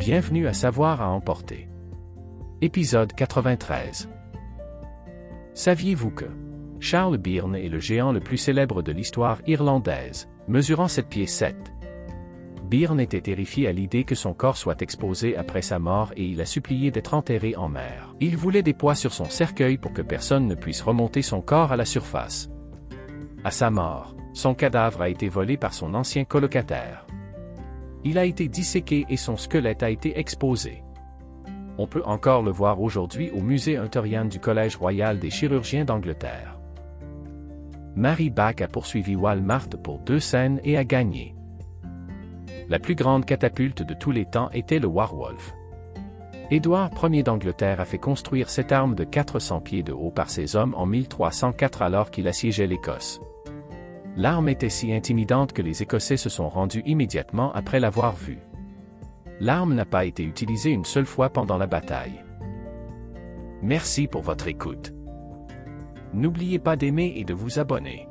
Bienvenue à Savoir à emporter. Épisode 93. Saviez-vous que Charles Byrne est le géant le plus célèbre de l'histoire irlandaise, mesurant 7 pieds 7 Byrne était terrifié à l'idée que son corps soit exposé après sa mort et il a supplié d'être enterré en mer. Il voulait des poids sur son cercueil pour que personne ne puisse remonter son corps à la surface. À sa mort, son cadavre a été volé par son ancien colocataire. Il a été disséqué et son squelette a été exposé. On peut encore le voir aujourd'hui au musée Hunterian du Collège royal des chirurgiens d'Angleterre. Mary Bach a poursuivi Walmart pour deux scènes et a gagné. La plus grande catapulte de tous les temps était le Warwolf. Édouard Ier d'Angleterre a fait construire cette arme de 400 pieds de haut par ses hommes en 1304 alors qu'il assiégeait l'Écosse. L'arme était si intimidante que les Écossais se sont rendus immédiatement après l'avoir vue. L'arme n'a pas été utilisée une seule fois pendant la bataille. Merci pour votre écoute. N'oubliez pas d'aimer et de vous abonner.